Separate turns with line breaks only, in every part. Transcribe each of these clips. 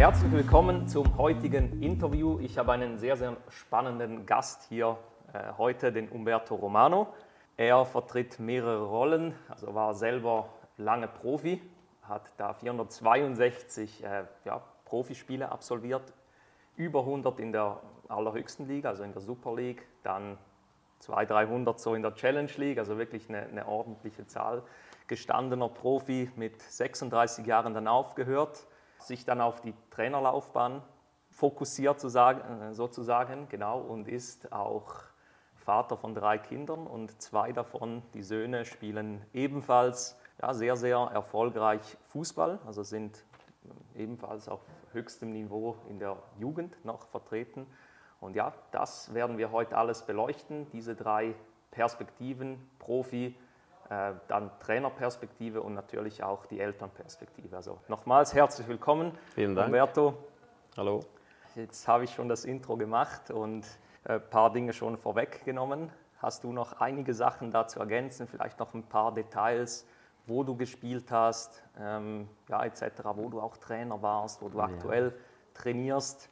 Herzlich willkommen zum heutigen Interview. Ich habe einen sehr, sehr spannenden Gast hier äh, heute, den Umberto Romano. Er vertritt mehrere Rollen, also war selber lange Profi, hat da 462 äh, ja, Profispiele absolviert, über 100 in der allerhöchsten Liga, also in der Super League, dann 200, 300 so in der Challenge League, also wirklich eine, eine ordentliche Zahl. Gestandener Profi mit 36 Jahren dann aufgehört, sich dann auf die Trainerlaufbahn fokussiert äh, sozusagen, genau, und ist auch Vater von drei Kindern und zwei davon, die Söhne, spielen ebenfalls ja, sehr, sehr erfolgreich Fußball, also sind ebenfalls auf höchstem Niveau in der Jugend noch vertreten. Und ja, das werden wir heute alles beleuchten, diese drei Perspektiven, Profi, äh, dann Trainerperspektive und natürlich auch die Elternperspektive. Also nochmals herzlich willkommen,
Vielen Dank.
Umberto.
Hallo.
Jetzt habe ich schon das Intro gemacht und ein paar Dinge schon vorweggenommen. Hast du noch einige Sachen dazu ergänzen, vielleicht noch ein paar Details, wo du gespielt hast, ähm, ja, etc., wo du auch Trainer warst, wo du ja. aktuell trainierst?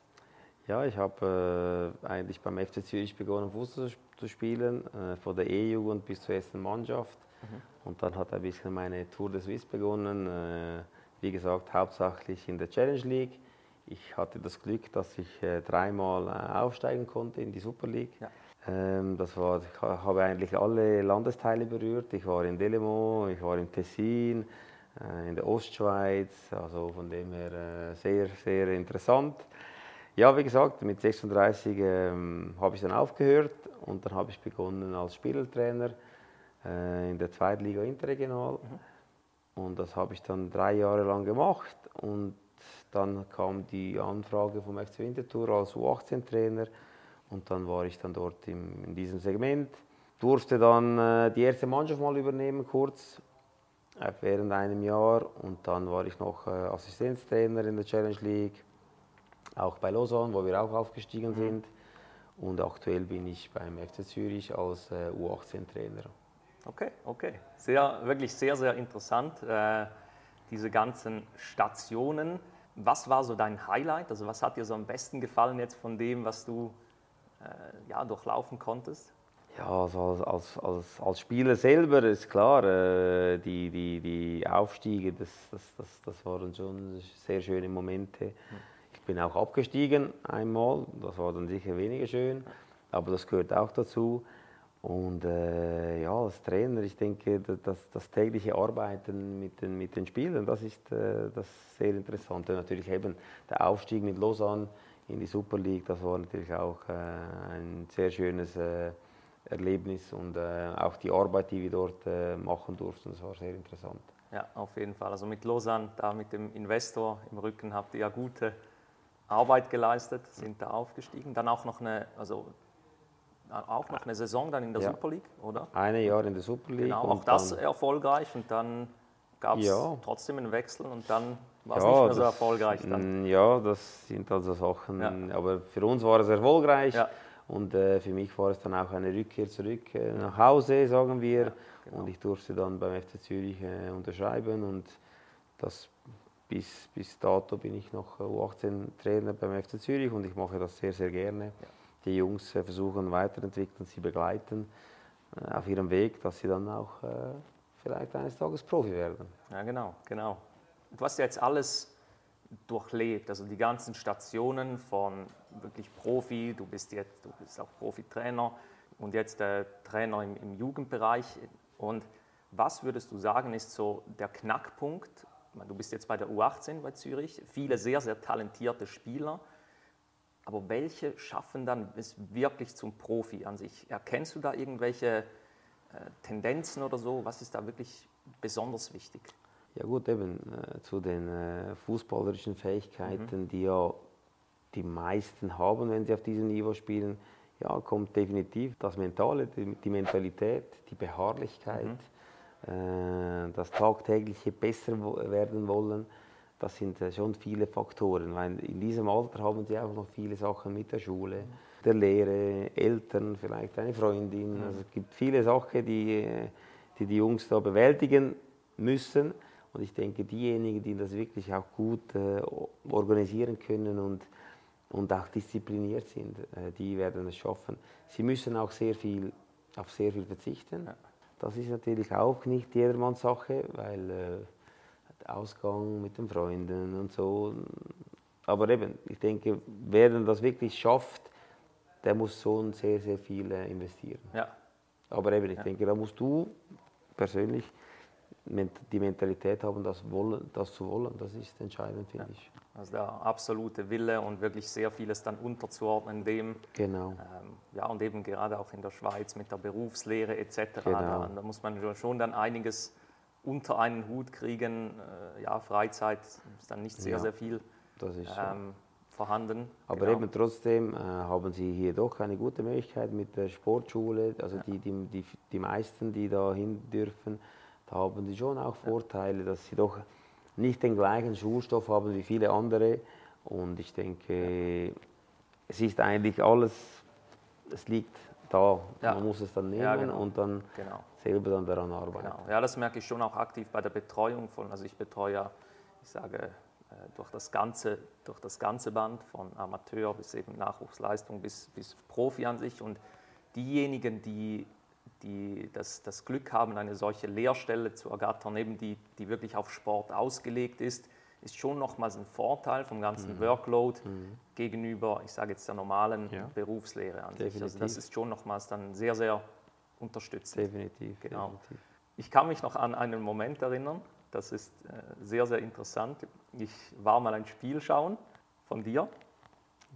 Ja, ich habe äh, eigentlich beim FC Zürich begonnen, Fußball zu spielen, äh, von der E-Jugend bis zur ersten Mannschaft. Mhm. Und dann hat ein bisschen meine Tour de Suisse begonnen. Äh, wie gesagt, hauptsächlich in der Challenge League. Ich hatte das Glück, dass ich äh, dreimal äh, aufsteigen konnte in die Super League. Ja. Ähm, das war, ich habe eigentlich alle Landesteile berührt. Ich war in Delemont, ich war im Tessin, in der Ostschweiz. Also von dem her sehr, sehr interessant. Ja, wie gesagt, mit 36 ähm, habe ich dann aufgehört und dann habe ich begonnen als Spielertrainer äh, in der Zweitliga Interregional. Mhm. Und das habe ich dann drei Jahre lang gemacht und dann kam die Anfrage vom FC Winterthur als U18-Trainer und dann war ich dann dort im, in diesem Segment. Durfte dann äh, die erste Mannschaft mal übernehmen, kurz, äh, während einem Jahr. Und dann war ich noch äh, Assistenztrainer in der Challenge League, auch bei Lausanne, wo wir auch aufgestiegen mhm. sind. Und aktuell bin ich beim FC Zürich als äh, U18-Trainer.
Okay, okay. Sehr, wirklich sehr, sehr interessant, äh, diese ganzen Stationen. Was war so dein Highlight? Also was hat dir so am besten gefallen jetzt von dem, was du äh, ja, durchlaufen konntest?
Ja, also als, als, als Spieler selber ist klar, äh, die, die, die Aufstiege, das, das, das, das waren schon sehr schöne Momente. Hm. Ich bin auch abgestiegen einmal, das war dann sicher weniger schön, aber das gehört auch dazu. Und äh, ja, als Trainer, ich denke, das, das, tägliche Arbeiten mit den, mit den Spielern, das ist äh, das sehr interessant. Und natürlich eben der Aufstieg mit Lausanne in die Super League, das war natürlich auch äh, ein sehr schönes äh, Erlebnis und äh, auch die Arbeit, die wir dort äh, machen durften, das war sehr interessant.
Ja, auf jeden Fall. Also mit Lausanne, da mit dem Investor im Rücken habt ihr ja gute Arbeit geleistet, sind da aufgestiegen. Dann auch noch eine, also auch noch eine Saison dann in der ja. Super League, oder?
Eine Jahr in der Super League.
Genau, auch das erfolgreich und dann gab es ja. trotzdem einen Wechsel und dann war es ja, nicht mehr so erfolgreich dann.
Mm, ja, das sind also Sachen, aber für uns war es erfolgreich und äh, für mich war es dann auch eine Rückkehr zurück äh, nach Hause, sagen wir. Genau. Und ich durfte dann beim FC Zürich äh, unterschreiben und das bis, bis dato bin ich noch U18-Trainer beim FC Zürich und ich mache das sehr, sehr gerne. Die Jungs äh, versuchen weiterentwickeln, sie begleiten äh, auf ihrem Weg, dass sie dann auch äh, vielleicht eines Tages Profi werden.
Ja, genau, genau. Du hast ja jetzt alles durchlebt, also die ganzen Stationen von wirklich Profi, du bist jetzt, du bist auch Profitrainer und jetzt der Trainer im, im Jugendbereich. Und was würdest du sagen, ist so der Knackpunkt? Du bist jetzt bei der U18 bei Zürich, viele sehr, sehr talentierte Spieler. Aber welche schaffen dann es wirklich zum Profi an sich? Erkennst du da irgendwelche äh, Tendenzen oder so? Was ist da wirklich besonders wichtig?
Ja gut, eben äh, zu den äh, fußballerischen Fähigkeiten, mhm. die ja die meisten haben, wenn sie auf diesem Niveau spielen, ja, kommt definitiv das Mentale, die, die Mentalität, die Beharrlichkeit, mhm. äh, das tagtägliche besser werden wollen das sind äh, schon viele Faktoren, weil in diesem Alter haben sie auch noch viele Sachen mit der Schule, der Lehre, Eltern, vielleicht eine Freundin. Mhm. Also es gibt viele Sachen, die, äh, die die Jungs da bewältigen müssen. Und ich denke, diejenigen, die das wirklich auch gut äh, organisieren können und, und auch diszipliniert sind, äh, die werden es schaffen. Sie müssen auch sehr viel, auf sehr viel verzichten. Das ist natürlich auch nicht jedermanns Sache, weil äh, Ausgang mit den Freunden und so. Aber eben, ich denke, wer das wirklich schafft, der muss schon sehr, sehr viel äh, investieren. Ja. Aber eben, ich ja. denke, da musst du persönlich die Mentalität haben, das, wollen, das zu wollen. Das ist entscheidend, finde ja. ich.
Also der absolute Wille und wirklich sehr vieles dann unterzuordnen dem.
Genau.
Ähm, ja, und eben gerade auch in der Schweiz mit der Berufslehre etc. Genau. Da, da, muss man schon dann einiges unter einen Hut kriegen. Äh, ja, Freizeit ist dann nicht sehr, ja, sehr viel
ähm,
vorhanden.
Aber genau. eben trotzdem äh, haben Sie hier doch eine gute Möglichkeit mit der Sportschule. Also ja. die, die, die, die meisten, die da hin dürfen, da haben sie schon auch Vorteile, dass sie doch nicht den gleichen Schulstoff haben wie viele andere. Und ich denke, es ist eigentlich alles, es liegt da. Ja. Man muss es dann nehmen ja, genau. und dann genau. selber dann daran arbeiten. Genau.
Ja, das merke ich schon auch aktiv bei der Betreuung von, also ich betreue ja, ich sage, äh, durch das ganze, durch das ganze Band von Amateur bis eben Nachwuchsleistung bis, bis Profi an sich und diejenigen, die die das, das Glück haben, eine solche Lehrstelle zu ergattern, eben die, die wirklich auf Sport ausgelegt ist, ist schon nochmals ein Vorteil vom ganzen mhm. Workload mhm. gegenüber, ich sage jetzt der normalen ja. Berufslehre an Definitiv. sich. Also das ist schon nochmals dann sehr, sehr unterstützend.
Definitiv.
Genau.
Definitiv.
Ich kann mich noch an einen Moment erinnern, das ist äh, sehr, sehr interessant. Ich war mal ein Spiel schauen von dir.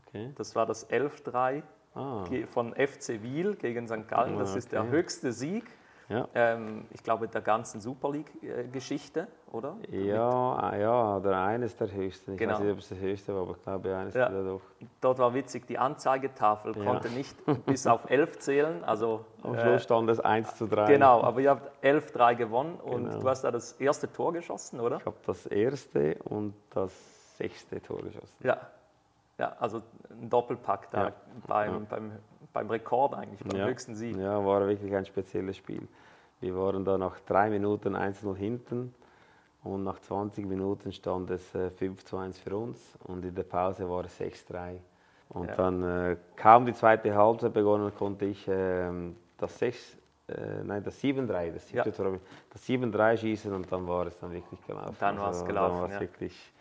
Okay. Das war das 11-3 ah. von FC Wiel gegen St. Gallen. Das okay. ist der höchste Sieg. Ja. Ähm, ich glaube, der ganzen Super League-Geschichte, oder?
Ja, ah, ja, oder eines der höchsten. Ich genau. weiß nicht, ob es der höchste war, aber ich glaube, eines ja. der doch.
Dort war witzig, die Anzeigetafel ja. konnte nicht bis auf 11 zählen. Also,
Am Schluss äh, stand es 1 zu 3.
Genau, aber ihr habt 11-3 gewonnen und genau. du hast da das erste Tor geschossen, oder?
Ich habe das erste und das sechste Tor geschossen.
Ja, ja, also ein Doppelpack da ja. Beim. Beim, beim Rekord eigentlich, beim
ja.
höchsten Sieg.
Ja, war wirklich ein spezielles Spiel. Wir waren da nach drei Minuten 1-0 hinten und nach 20 Minuten stand es 5 zu 1 für uns und in der Pause war es 6-3. Und ja. dann äh, kaum die zweite Halbzeit begonnen, konnte ich äh, das 6, äh, nein, das 7-3, das, ja. das 7-3 schießen und dann war es dann wirklich gelaufen.
Dann war es also, gelaufen.
Dann war es wirklich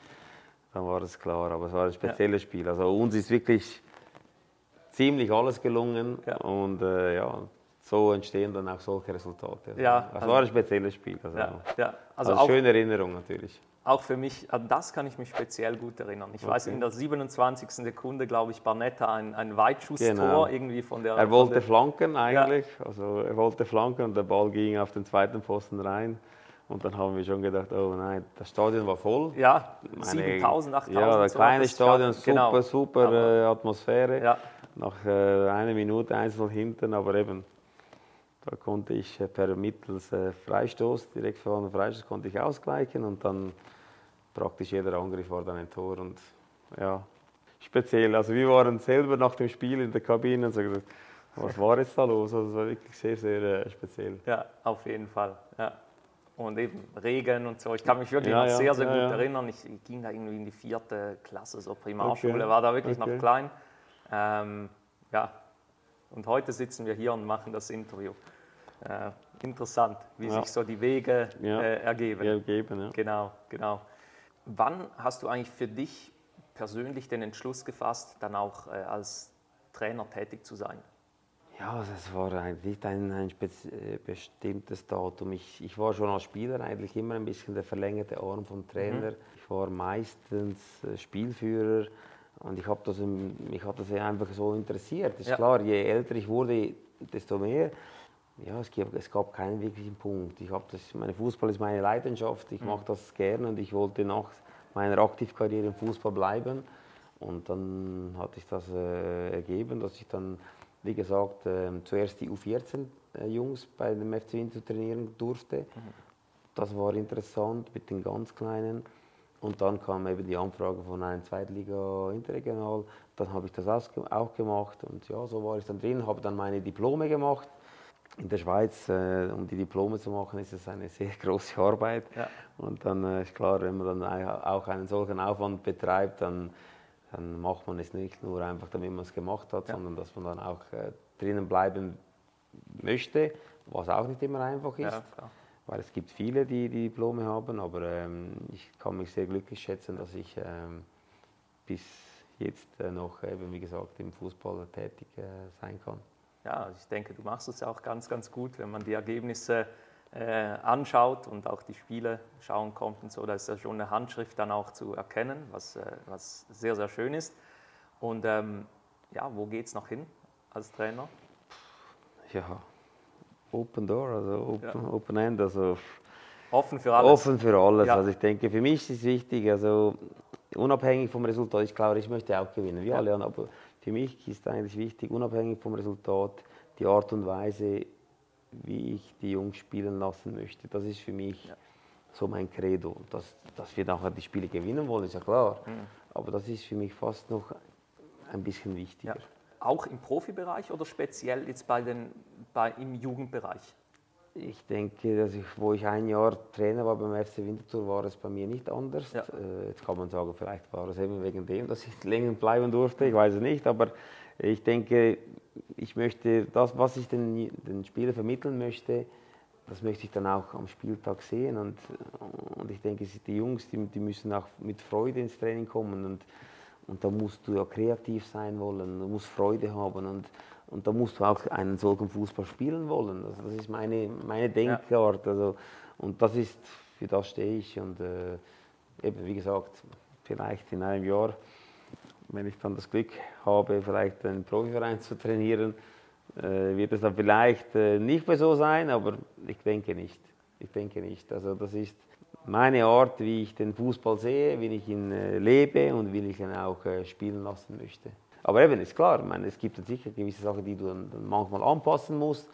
dann war das klar. Aber es war ein spezielles ja. Spiel. Also uns ist wirklich ziemlich alles gelungen ja. und äh, ja, so entstehen dann auch solche Resultate. Also, ja, es war ein spezielles Spiel. Also, ja, ja. Also, also schöne Erinnerung natürlich.
Auch für mich, an das kann ich mich speziell gut erinnern. Ich okay. weiß, in der 27. Sekunde, glaube ich, Barnetta ein, ein Weitschusstor genau. irgendwie von der.
Er wollte
der,
flanken eigentlich, ja. also er wollte flanken und der Ball ging auf den zweiten Pfosten rein. Und dann haben wir schon gedacht, oh nein, das Stadion war voll.
Ja, 7000, 8000.
Ja, das kleine Stadion, super, genau. super äh, Atmosphäre. Ja. Nach äh, einer Minute einzeln hinten, aber eben, da konnte ich äh, per mittels äh, Freistoß, direkt vor dem Freistoß, konnte ich ausgleichen und dann praktisch jeder Angriff war dann ein Tor und ja, speziell. Also wir waren selber nach dem Spiel in der Kabine und so gesagt, was war jetzt da los? Also das war wirklich sehr, sehr speziell.
Ja, auf jeden Fall. Ja und eben Regen und so. Ich kann mich wirklich ja, noch ja, sehr, sehr ja, gut erinnern. Ich, ich, ging da irgendwie in die vierte Klasse, so Primarschule, okay. war da wirklich okay. noch klein. Ähm, ja, und heute sitzen wir hier und machen das Interview. Äh, interessant, wie sich so die Wege äh, ergeben.
ergeben
Genau, genau. Wann hast du eigentlich für dich persönlich den Entschluss gefasst, dann auch äh, als Trainer tätig zu sein?
Ja, das war eigentlich ein, ein äh, bestimmtes Datum. Ich, ich, war schon als Spieler eigentlich immer ein bisschen der verlängerte Arm vom Trainer. Mhm. Ich war meistens äh, Spielführer und ich habe das, mich hat das einfach so interessiert. Ist ja. klar, je älter ich wurde, desto mehr. Ja, es, gab, es gab keinen wirklichen Punkt. Ich das, meine Fußball ist meine Leidenschaft. Ich mhm. mache das gerne und ich wollte nach meiner Aktivkarriere im Fußball bleiben. Und dann hat sich das äh, ergeben, dass ich dann wie gesagt, äh, zuerst die U14-Jungs bei dem FC Winter trainieren durfte. Mhm. Das war interessant mit den ganz Kleinen. Und dann kam eben die Anfrage von einem Zweitliga Interregional. Dann habe ich das auch gemacht und ja, so war ich dann drin, habe dann meine Diplome gemacht. in der Schweiz, äh, um die Diplome zu machen, ist es eine sehr große Arbeit. Ja. Und dann äh, ist klar, wenn man dann auch einen solchen Aufwand betreibt, dann, dann macht man es nicht nur einfach, damit man es gemacht hat, ja. sondern dass man dann auch äh, drinnen bleiben möchte, was auch nicht immer einfach ist. Ja, weil es gibt viele, die die Diplome haben, aber ähm, ich kann mich sehr glücklich schätzen, dass ich ähm, bis jetzt äh, noch, eben, wie gesagt, im Fußball tätig äh, sein kann.
Ja, ich denke, du machst es auch ganz, ganz gut, wenn man die Ergebnisse äh, anschaut und auch die Spiele schauen kommt und so. Da ist ja schon eine Handschrift dann auch zu erkennen, was, äh, was sehr, sehr schön ist. Und ähm, ja, wo geht es noch hin als Trainer?
Ja, Open Door, also Open, ja. open End, also
offen für alles.
Offen für alles. Ja. Also ich denke, für mich ist es wichtig, also unabhängig vom Resultat, ich glaube, ich möchte auch gewinnen, wie ja. alle, aber für mich ist eigentlich wichtig, unabhängig vom Resultat, die Art und Weise, wie ich die Jungs spielen lassen möchte. Das ist für mich ja. so mein Credo. Dass, dass wir nachher die Spiele gewinnen wollen, ist ja klar. Mhm. Aber das ist für mich fast noch ein bisschen wichtiger.
Auch im Profibereich oder speziell jetzt bei den, bei, im Jugendbereich?
Ich denke, dass ich, wo ich ein Jahr Trainer war beim FC Winterthur, war es bei mir nicht anders. Ja. Äh, jetzt kann man sagen, vielleicht war es eben wegen dem, dass ich länger bleiben durfte, ich weiß es nicht, aber ich denke, ich möchte das, was ich den, den Spielern vermitteln möchte, das möchte ich dann auch am Spieltag sehen. Und, und ich denke, die Jungs, die, die müssen auch mit Freude ins Training kommen. Und, und da musst du ja kreativ sein wollen, du musst Freude haben. Und, und da musst du auch einen solchen Fußball spielen wollen. Also das ist meine, meine Denkart. Also, und das ist, für das stehe ich. Und äh, eben, wie gesagt, vielleicht in einem Jahr, wenn ich dann das Glück habe, vielleicht einen Profiverein zu trainieren, äh, wird es dann vielleicht äh, nicht mehr so sein, aber ich denke nicht. Ich denke nicht. Also das ist meine Art, wie ich den Fußball sehe, wie ich ihn äh, lebe und wie ich ihn auch äh, spielen lassen möchte. Aber eben, ist klar, meine, es gibt sicher gewisse Sachen, die du dann, dann manchmal anpassen musst.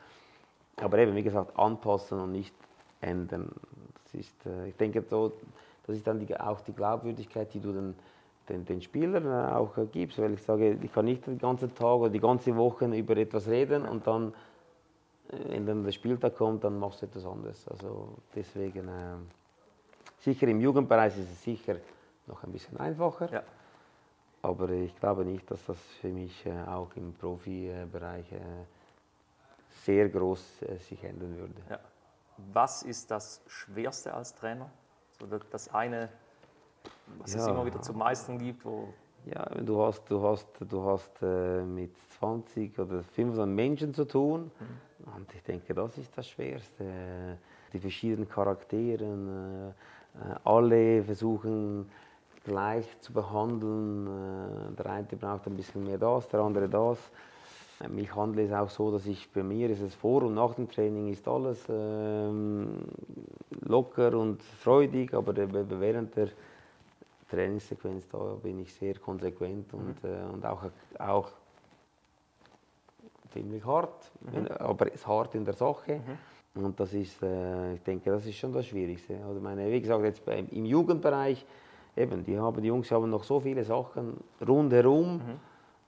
Aber eben, wie gesagt, anpassen und nicht ändern. Das ist, äh, ich denke, so, das ist dann die, auch die Glaubwürdigkeit, die du den, den, den Spielern auch gibst. Weil ich sage, ich kann nicht den ganzen Tag oder die ganze Woche über etwas reden und dann, wenn dann der Spieltag kommt, dann machst du etwas anderes. Also deswegen, äh, sicher im Jugendbereich ist es sicher noch ein bisschen einfacher. Ja. Aber ich glaube nicht, dass das für mich äh, auch im Profibereich äh, sehr groß äh, sich ändern würde. Ja.
Was ist das Schwerste als Trainer? So das eine, was ja. es immer wieder zu meistern gibt, wo
ja, du hast, du hast, du hast äh, mit 20 oder 25 Menschen zu tun. Mhm. Und ich denke, das ist das Schwerste. Die verschiedenen Charakteren, äh, alle versuchen gleich zu behandeln. Äh, der eine braucht ein bisschen mehr das, der andere das. Ähm, ich handle es auch so, dass ich bei mir ist es vor und nach dem Training ist alles ähm, locker und freudig, aber während der Trainingssequenz da bin ich sehr konsequent und, mhm. äh, und auch, auch ziemlich hart, mhm. aber ist hart in der Sache. Mhm. Und das ist, äh, ich denke, das ist schon das Schwierigste. Also meine, wie gesagt, jetzt im Jugendbereich eben, die, haben, die Jungs haben noch so viele Sachen rundherum. Mhm.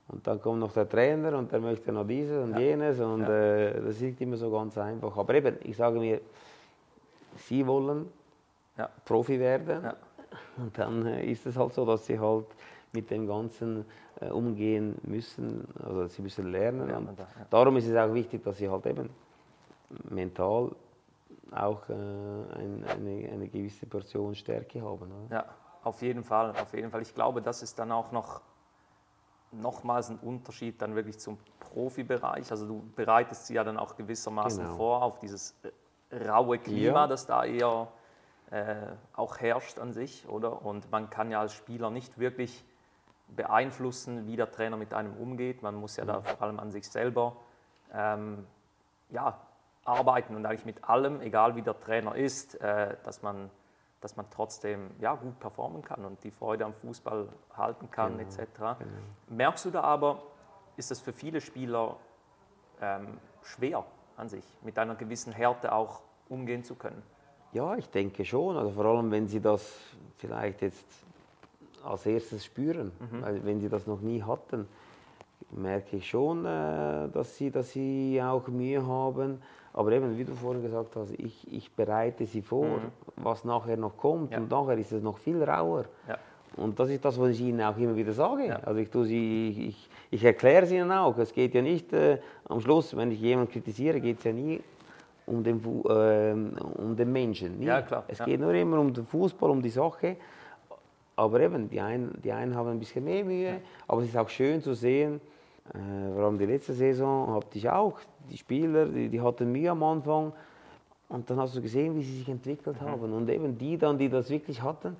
Und dann kommt noch der Trainer und der möchte noch dieses und ja. jenes. Und ja. äh, das ist nicht immer so ganz einfach. Aber eben, ich sage mir, sie wollen ja. Profi werden. Und dann äh, ist es halt so, dass sie halt mit dem Ganzen äh, umgehen müssen. Also sie müssen lernen. und darum ist es auch wichtig, dass sie halt eben mental auch äh, ein, eine, eine gewisse Portion Stärke haben.
Oder? Ja. Auf jeden Fall, auf jeden Fall. Ich glaube, das ist dann auch noch nochmals ein Unterschied dann wirklich zum Profibereich. Also du bereitest sie ja dann auch gewissermaßen genau. vor auf dieses äh, raue Klima, ja. das da eher äh, auch herrscht an sich, oder? Und man kann ja als Spieler nicht wirklich beeinflussen, wie der Trainer mit einem umgeht. Man muss ja da mhm. vor allem an sich selber ähm, ja, arbeiten und eigentlich mit allem, egal wie der Trainer ist, äh, dass man dass man trotzdem ja, gut performen kann und die Freude am Fußball halten kann genau, etc. Genau. Merkst du da aber, ist das für viele Spieler ähm, schwer an sich, mit einer gewissen Härte auch umgehen zu können?
Ja, ich denke schon. Also vor allem, wenn sie das vielleicht jetzt als erstes spüren, mhm. weil wenn sie das noch nie hatten, merke ich schon, äh, dass, sie, dass sie auch Mühe haben, Aber eben, wie du vorhin gesagt hast, ich, ich bereite sie vor, mhm. was nachher noch kommt. Ja. Und nachher ist es noch viel rauer. Ja. Und das ist das, was ich ihnen auch immer wieder sage. Ja. Also ich, sie, ich, ich erkläre es ihnen auch. Es geht ja nicht äh, am Schluss, wenn ich jemanden kritisiere, geht es ja nie um den, äh, um den Menschen. Nie. Ja, klar. Es ja. geht nur immer um den Fußball, um die Sache. Aber eben, die einen, die einen haben ein bisschen mehr Mühe. Aber es ist auch schön zu sehen, äh, vor allem die letzte Saison hatte ich auch, die Spieler, die, die hatten Mühe am Anfang. Und dann hast du gesehen, wie sie sich entwickelt mhm. haben. Und eben die dann, die das wirklich hatten,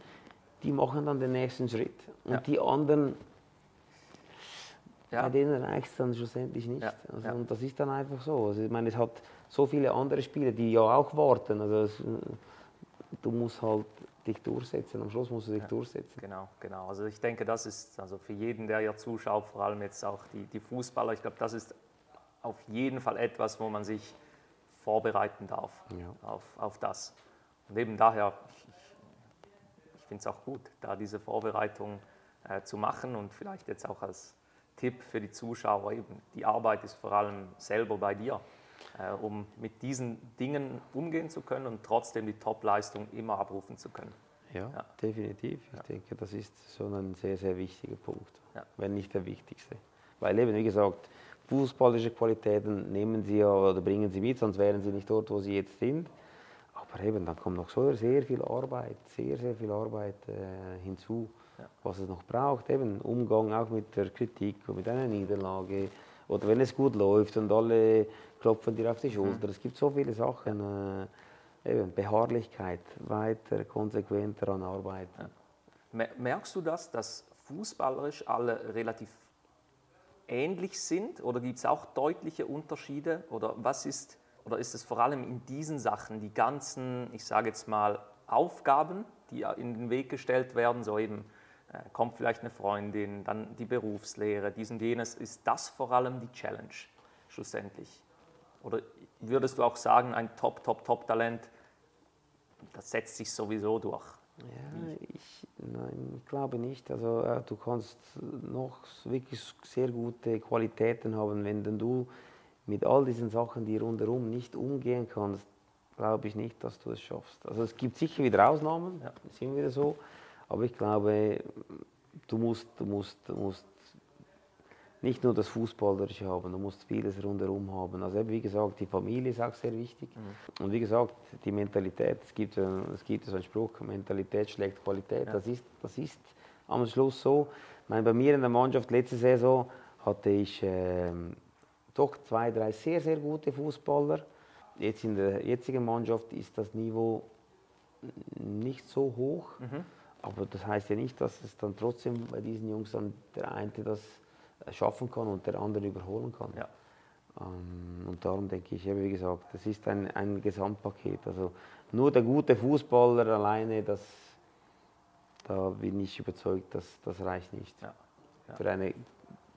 die machen dann den nächsten Schritt. Und ja. die anderen, ja. bei denen reicht es dann schlussendlich nicht. Ja. Also, und das ist dann einfach so. Also, ich meine, es hat so viele andere Spieler, die ja auch warten. Also es, du musst halt dich durchsetzen. Am Schluss musst du dich durchsetzen.
Genau, genau. Also ich denke, das ist also für jeden, der ja zuschaut, vor allem jetzt auch die, die Fußballer, ich glaube, das ist auf jeden Fall etwas, wo man sich vorbereiten darf auf, auf das. Und eben daher, ich, finde es auch gut, da diese Vorbereitung äh, zu machen und vielleicht jetzt auch als Tipp für die Zuschauer eben, die Arbeit ist vor allem selber bei dir, um mit diesen Dingen umgehen zu können und trotzdem die Topleistung immer abrufen zu können.
Ja, ja. definitiv. Ich ja. denke, das ist so ein sehr, sehr wichtiger Punkt, ja. wenn nicht der wichtigste. Weil eben, wie gesagt, fußballische Qualitäten nehmen sie oder bringen sie mit, sonst wären sie nicht dort, wo sie jetzt sind. Aber eben, dann kommt noch so sehr viel Arbeit, sehr, sehr viel Arbeit äh, hinzu, was es noch braucht. Eben Umgang auch mit der Kritik und mit einer Niederlage. Oder wenn es gut läuft und alle klopfen dir auf die Schulter. Mhm. Es gibt so viele Sachen. Äh, eben Beharrlichkeit, weiter, konsequenter an arbeiten.
Ja. Merkst du das, dass fußballerisch alle relativ ähnlich sind? Oder gibt es auch deutliche Unterschiede? Oder was ist oder ist es vor allem in diesen Sachen, die ganzen, ich sage jetzt mal, Aufgaben, die in den Weg gestellt werden, so eben äh, kommt vielleicht eine Freundin, dann die Berufslehre, dies und jenes, ist das vor allem die Challenge schlussendlich? Oder würdest du auch sagen, ein Top, Top, Top-Talent, das setzt sich sowieso durch?
Ja, ich, nein, ich glaube nicht. Also äh, du kannst noch wirklich sehr gute Qualitäten haben, wenn du mit all diesen Sachen, die rundherum nicht umgehen kannst, glaube ich nicht, dass du es schaffst. Also es gibt sicher wieder Ausnahmen, ja. sind wieder so, aber ich glaube, du musst, du musst, du musst nicht nur das Fußballerische haben, du musst vieles rundherum haben. Also wie gesagt, die Familie ist auch sehr wichtig. Mhm. Und wie gesagt, die Mentalität, es gibt, es gibt so einen Spruch, Mentalität schlägt Qualität. Ja. Das, ist, das ist am Schluss so. Ich meine, bei mir in der Mannschaft letzte Saison hatte ich... Äh, doch zwei, drei sehr, sehr gute Fußballer. Jetzt in der jetzigen Mannschaft ist das Niveau nicht so hoch. Mhm. Aber das heißt ja nicht, dass es dann trotzdem bei diesen Jungs dann der eine das schaffen kann und der andere überholen kann. Ja. Ähm, und darum denke ich, wie gesagt, das ist ein, ein Gesamtpaket. Also nur der gute Fußballer alleine, das, da bin ich überzeugt, dass das reicht nicht ja. Ja. für eine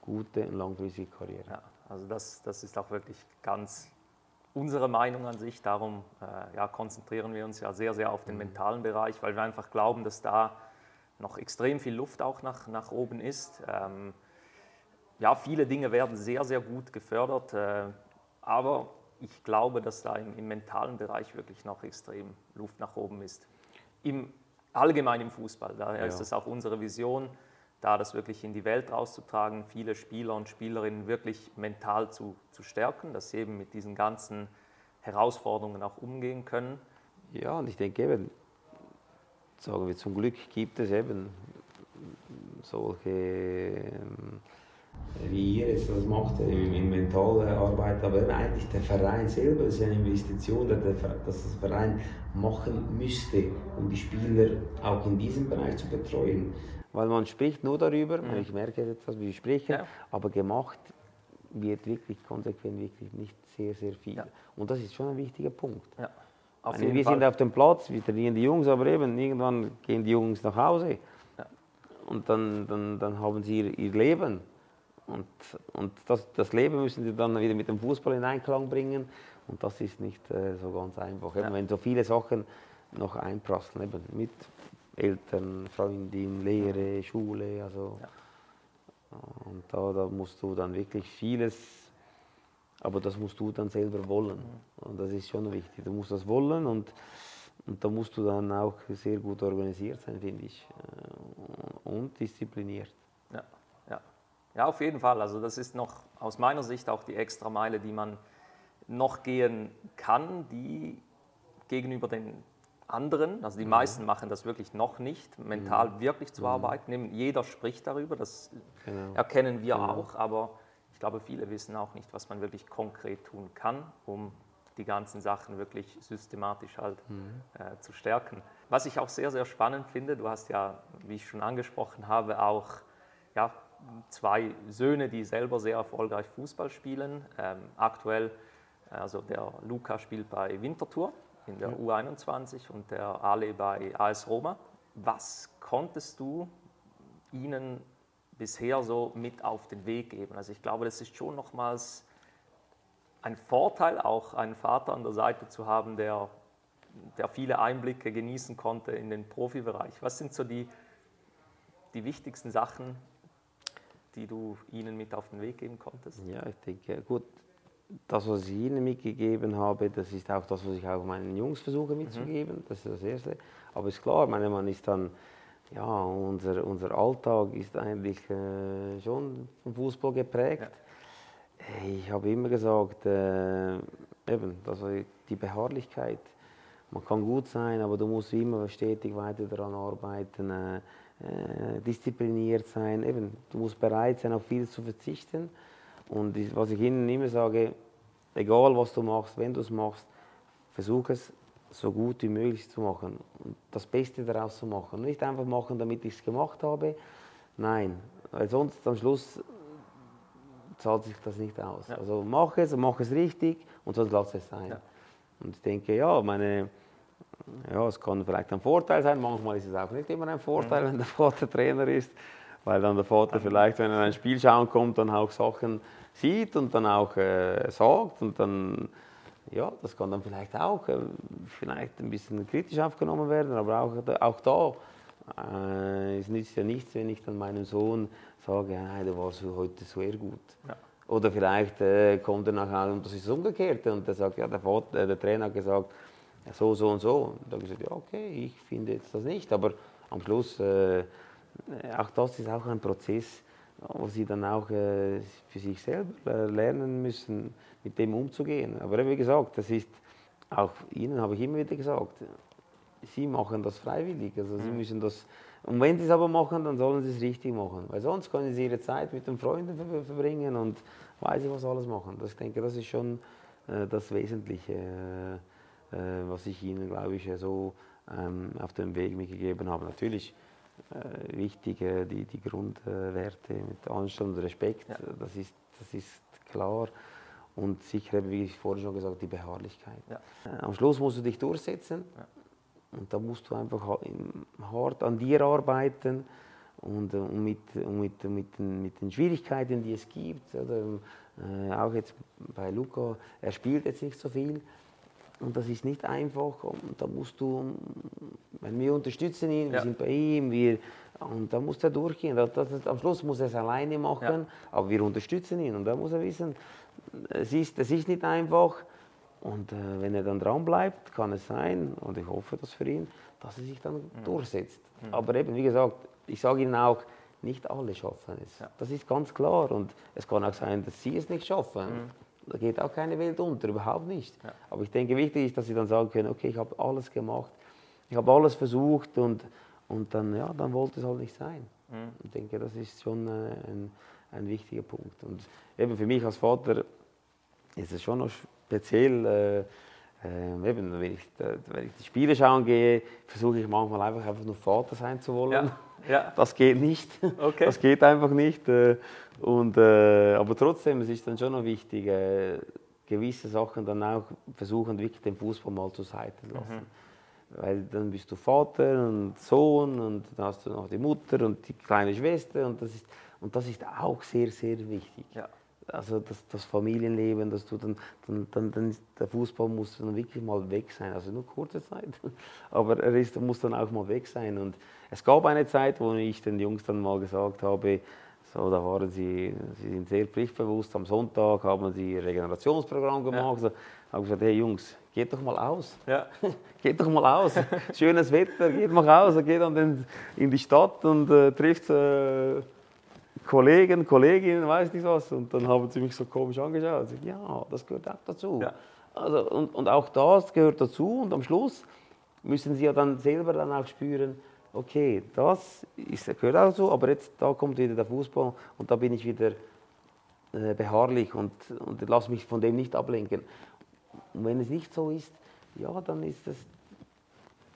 gute und langfristige Karriere.
Also das, das ist auch wirklich ganz unsere Meinung an sich. Darum äh, ja, konzentrieren wir uns ja sehr, sehr auf den mhm. mentalen Bereich, weil wir einfach glauben, dass da noch extrem viel Luft auch nach, nach oben ist. Ähm, ja, viele Dinge werden sehr, sehr gut gefördert, äh, aber ich glaube, dass da im, im, mentalen Bereich wirklich noch extrem Luft nach oben ist. Im allgemein im Fußball, daher ja. ist es auch unsere Vision, da das wirklich in die Welt rauszutragen, viele Spieler und Spielerinnen wirklich mental zu, zu stärken, dass sie eben mit diesen ganzen Herausforderungen auch umgehen können.
Ja, und ich denke eben, sagen wir zum Glück gibt es eben solche, ähm, wie ihr jetzt das macht, in mentaler Arbeit, aber eigentlich der Verein selber ist eine Investition, dass das Verein machen müsste, um die Spieler auch in diesem Bereich zu betreuen weil man spricht nur darüber, mhm. ich merke jetzt, dass wir sprechen, ja. aber gemacht wird wirklich konsequent wirklich nicht sehr, sehr viel. Ja. Und das ist schon ein wichtiger Punkt. Ja. Meine, wir Fall. sind auf dem Platz, wir trainieren die Jungs, aber eben irgendwann gehen die Jungs nach Hause. Und dann, dann, dann haben sie ihr, ihr Leben. Und, und das, das Leben müssen sie dann wieder mit dem Fußball in Einklang bringen. Und das ist nicht äh, so ganz einfach. Eben, wenn so viele Sachen noch einprasseln, eben mit Eltern, Freundin, Lehre, Schule. Also, ja. Und da, da musst du dann wirklich vieles Aber das musst du dann selber wollen. Mhm. Und das ist schon wichtig. Du musst das wollen und, und da musst du dann auch sehr gut organisiert sein, finde ich. Äh, und diszipliniert.
Ja, ja. auf jeden Fall. Also das ist noch aus meiner Sicht auch die extra Meile, die man noch gehen kann, die gegenüber den anderen, also die mhm. meisten machen das wirklich noch nicht, mental mhm. wirklich zu mhm. arbeiten. Jeder spricht darüber, das genau. erkennen wir genau. auch, aber ich glaube, viele wissen auch nicht, was man wirklich konkret tun kann, um die ganzen Sachen wirklich systematisch halt mhm. äh, zu stärken. Was ich auch sehr, sehr spannend finde, du hast ja, wie ich schon angesprochen habe, auch ja, zwei Söhne, die selber sehr erfolgreich Fußball spielen. Ähm, aktuell, also der Luca spielt bei Winterthur in der ja. U21 und der Ale bei AS Roma. Was konntest du ihnen bisher so mit auf den Weg geben? Also ich glaube, das ist schon nochmals ein Vorteil, auch einen Vater an der Seite zu haben, der, der viele Einblicke genießen konnte in den Profibereich. Was sind so die, die wichtigsten Sachen, die du ihnen mit auf den Weg geben konntest?
Ja, ich denke, gut, das, was ich ihnen mitgegeben habe, das ist auch das, was ich auch meinen Jungs versuche mitzugeben. Mhm. Das ist das Erste. Aber ist klar, meine, man ist dann ja, unser, unser Alltag ist eigentlich äh, schon vom Fußball geprägt. Ja. Ich habe immer gesagt, äh, eben, also die Beharrlichkeit. Man kann gut sein, aber du musst immer stetig weiter daran arbeiten, äh, äh, diszipliniert sein. Eben, du musst bereit sein, auf vieles zu verzichten. Und was ich ihnen immer sage, egal was du machst, wenn du es machst, versuch es so gut wie möglich zu machen und das Beste daraus zu machen. Nicht einfach machen, damit ich es gemacht habe. Nein, weil sonst am Schluss zahlt sich das nicht aus. Ja. Also mach es mach es richtig und sonst lass es sein. Ja. Und ich denke, ja, meine, ja, es kann vielleicht ein Vorteil sein, manchmal ist es auch nicht immer ein Vorteil, mhm. wenn der Vater Trainer ist, weil dann der Vater vielleicht, wenn er ein Spiel schauen kommt, dann auch Sachen sieht und dann auch äh, sagt und dann ja, das kann dann vielleicht auch äh, vielleicht ein bisschen kritisch aufgenommen werden, aber auch, auch da äh, es nützt ja nichts, wenn ich dann meinem Sohn sage, hey, du warst heute sehr gut. Ja. Oder vielleicht äh, kommt er nachher und das ist das Umgekehrte und der sagt, ja, der, Vater, äh, der Trainer hat gesagt, so, so und so. Und dann habe ich gesagt, ja, okay, ich finde jetzt das nicht, aber am Schluss, äh, auch das ist auch ein Prozess, wo sie dann auch äh, für sich selber äh, lernen müssen, mit dem umzugehen. Aber wie gesagt, das ist auch Ihnen habe ich immer wieder gesagt, Sie machen das freiwillig. Also Sie mhm. müssen das. Und wenn Sie es aber machen, dann sollen Sie es richtig machen. Weil sonst können Sie Ihre Zeit mit den Freunden verbringen und weiß ich was alles machen. Das, ich denke, das ist schon äh, das Wesentliche, äh, was ich Ihnen, glaube ich, so ähm, auf dem Weg mitgegeben habe. Natürlich äh, wichtige, die, die Grundwerte mit Anstand und Respekt, ja. das, ist, das ist klar. Und sicher, wie ich vorhin schon gesagt die Beharrlichkeit. Ja. Äh, am Schluss musst du dich durchsetzen ja. und da musst du einfach hart an dir arbeiten und, äh, und, mit, und mit, mit, den, mit den Schwierigkeiten, die es gibt. Oder, äh, auch jetzt bei Luca, er spielt jetzt nicht so viel, und das ist nicht einfach. Und da musst du, wenn wir unterstützen ihn, wir ja. sind bei ihm, wir, und da muss er durchgehen. Das, das, am Schluss muss er es alleine machen, ja. aber wir unterstützen ihn. Und da muss er wissen, es ist, es ist nicht einfach. Und äh, wenn er dann dran bleibt, kann es sein, und ich hoffe das für ihn, dass er sich dann mhm. durchsetzt. Mhm. Aber eben, wie gesagt, ich sage Ihnen auch, nicht alle schaffen es. Ja. Das ist ganz klar. Und es kann auch sein, dass Sie es nicht schaffen. Mhm. Da geht auch keine Welt unter, überhaupt nicht. Ja. Aber ich denke, wichtig ist, dass sie dann sagen können, okay, ich habe alles gemacht, ich habe alles versucht und, und dann, ja, dann wollte es halt nicht sein. Mhm. Ich denke, das ist schon äh, ein, ein wichtiger Punkt. Und eben für mich als Vater ist es schon noch speziell, äh, äh, eben, wenn ich, wenn ich die Spiele schauen gehe, versuche ich manchmal einfach, einfach nur Vater sein zu wollen. Ja. Ja. Das geht nicht. Okay. Das geht einfach nicht. Äh, und, äh, aber trotzdem, es ist dann schon noch wichtig, äh, gewisse Sachen dann auch versuchen, wirklich den Fußball mal zur Seite lassen. Mhm. Weil dann bist du Vater und Sohn und dann hast du noch die Mutter und die kleine Schwester und das ist, und das ist auch sehr, sehr wichtig. Ja. Also das, das, Familienleben, dass du dann, dann, dann, dann, der Fußball muss dann wirklich mal weg sein. Also nur kurze Zeit, aber er ist, muss dann auch mal weg sein. Und es gab eine Zeit, wo ich den Jungs dann mal gesagt habe, So, da waren sie, sie sind sehr pflichtbewusst. Am Sonntag haben sie ein Regenerationsprogramm gemacht. Ja. So, habe gesagt, hey Jungs, geht doch mal aus. Ja. geht doch mal aus. Schönes Wetter, geht mal raus, geht dann den, in die Stadt und äh, trifft äh, Kollegen, Kolleginnen, weiß nicht was. Und dann haben sie mich so komisch angeschaut. Ich, ja, das gehört auch dazu. Ja. Also, und, und auch das gehört dazu. Und am Schluss müssen sie ja dann selber dann auch spüren, okay, das ist, gehört auch dazu, aber jetzt da kommt wieder der Fußball und da bin ich wieder äh, beharrlich und, und lasse mich von dem nicht ablenken. Und wenn es nicht so ist, ja, dann ist es,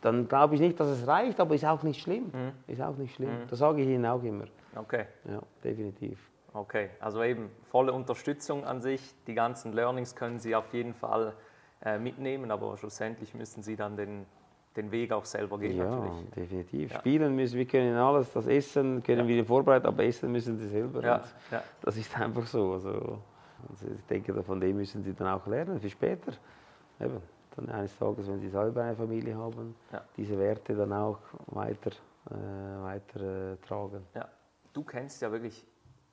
dann glaube ich nicht, dass es reicht, aber ist auch nicht schlimm. Mhm. Ist auch nicht schlimm. Mhm. Das sage ich Ihnen auch immer.
Okay.
Ja, definitiv.
Okay, also eben volle Unterstützung an sich. Die ganzen Learnings können Sie auf jeden Fall äh, mitnehmen, aber schlussendlich müssen Sie dann den, den Weg auch selber gehen.
Ja, natürlich. definitiv. Ja. Spielen müssen wir können alles, das Essen können ja. wir vorbereiten, aber essen müssen Sie selber. Ja. ja. Das ist einfach so. Also, also ich denke, von dem müssen Sie dann auch lernen für später. Eben, dann eines Tages, wenn Sie selber eine Familie haben, diese Werte dann auch weiter, äh, weiter äh, tragen.
Ja. Du kennst ja wirklich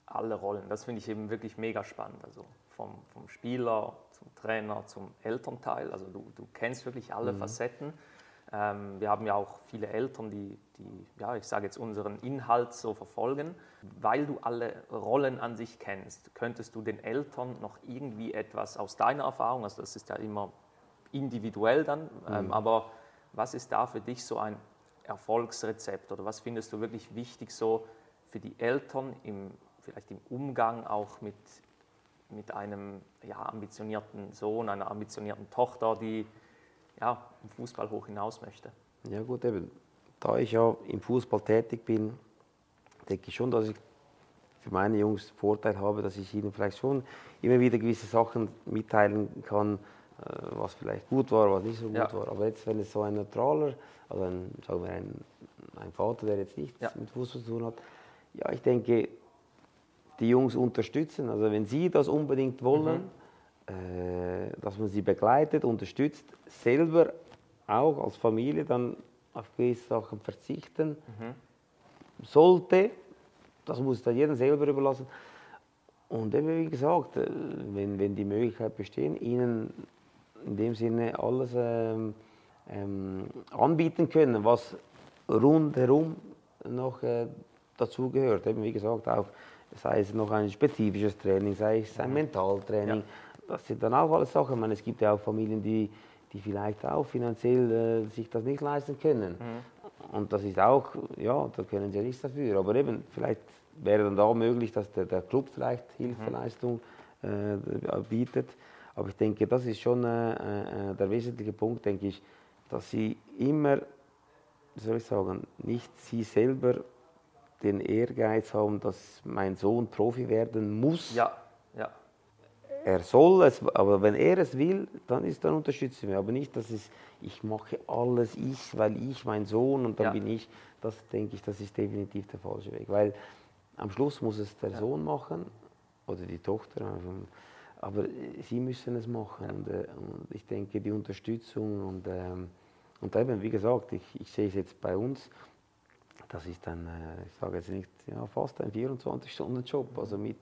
alle Rollen. Das finde ich eben wirklich mega spannend. Also vom, vom Spieler zum Trainer zum Elternteil. Also du, du kennst wirklich alle mhm. Facetten. Ähm, wir haben ja auch viele Eltern, die, die, ja, ich sage jetzt unseren Inhalt so verfolgen. Weil du alle Rollen an sich kennst, könntest du den Eltern noch irgendwie etwas aus deiner Erfahrung, also das ist ja immer individuell dann, ähm, mhm. aber was ist da für dich so ein Erfolgsrezept oder was findest du wirklich wichtig so für die Eltern im vielleicht im Umgang auch mit, mit einem ja, ambitionierten Sohn, einer ambitionierten Tochter, die ja, im Fußball hoch hinaus möchte.
Ja gut, eben. Da ich ja im Fußball tätig bin, denke ich schon, dass ich für meine Jungs Vorteil habe, dass ich ihnen vielleicht schon immer wieder gewisse Sachen mitteilen kann, was vielleicht gut war, was nicht so gut ja. war. Aber jetzt, wenn es so ein neutraler, also ein, sagen wir ein, ein Vater, der jetzt nichts ja. mit Fußball zu tun hat, ja, ich denke, die Jungs unterstützen. Also wenn sie das unbedingt wollen, mhm. äh, dass man sie begleitet, unterstützt, selber auch als Familie dann auf gewisse Sachen verzichten mhm. sollte, das muss dann jedem selber überlassen. Und eben, wie gesagt, äh, wenn, wenn die Möglichkeit besteht, ihnen in dem Sinne alles ähm, ähm, anbieten können, was rundherum noch äh, dazugehört. Eben, wie gesagt, auch sei es noch ein spezifisches Training, sei es ein mhm. Mentaltraining. Ja. Das sind dann auch alles Sachen. Ich meine, es gibt ja auch Familien, die, die vielleicht auch finanziell äh, sich das nicht leisten können. Mhm. Und das ist auch, ja, da können sie nichts dafür. Aber eben, vielleicht wäre dann da möglich, dass der, der Club vielleicht Hilfeleistung mhm. äh, bietet. Aber ich denke, das ist schon äh, äh, der wesentliche Punkt, denke ich, dass sie immer, wie soll ich sagen, nicht sie selber den Ehrgeiz haben, dass mein Sohn Profi werden muss.
Ja, ja.
Er soll es, aber wenn er es will, dann ist dann unterstützen wir. Aber nicht, dass es, ich mache alles ich, weil ich mein Sohn und dann ja. bin ich. Das denke ich, das ist definitiv der falsche Weg. Weil am Schluss muss es der ja. Sohn machen oder die Tochter. Aber sie müssen es machen. Und, äh, und, ich denke, die Unterstützung und, ähm, und eben, wie gesagt, ich, ich sehe es jetzt bei uns das ist dann, äh, ich sage jetzt nicht, ja, fast ein 24-Stunden-Job, also mit,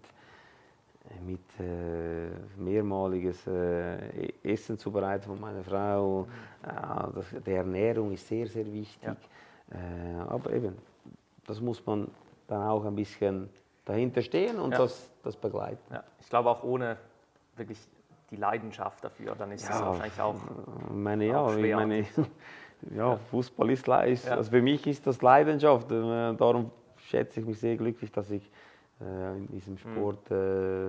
äh, mit äh, mehrmaliges äh, e-, Essen zubereiten von meiner Frau. Äh, das, die Ernährung ist sehr, sehr wichtig. Ja. Äh, aber eben, das muss man dann auch ein bisschen dahinter stehen und ja. das, das begleiten.
Ja. Ich glaube auch ohne wirklich die Leidenschaft dafür, dann ist es wahrscheinlich auch,
meine, auch ja, schwer. Meine, ja, Fußball ist, ist also für mich ist das Leidenschaft. Äh, darum schätze ich mich sehr glücklich, dass ich äh, in diesem mhm. Sport, äh,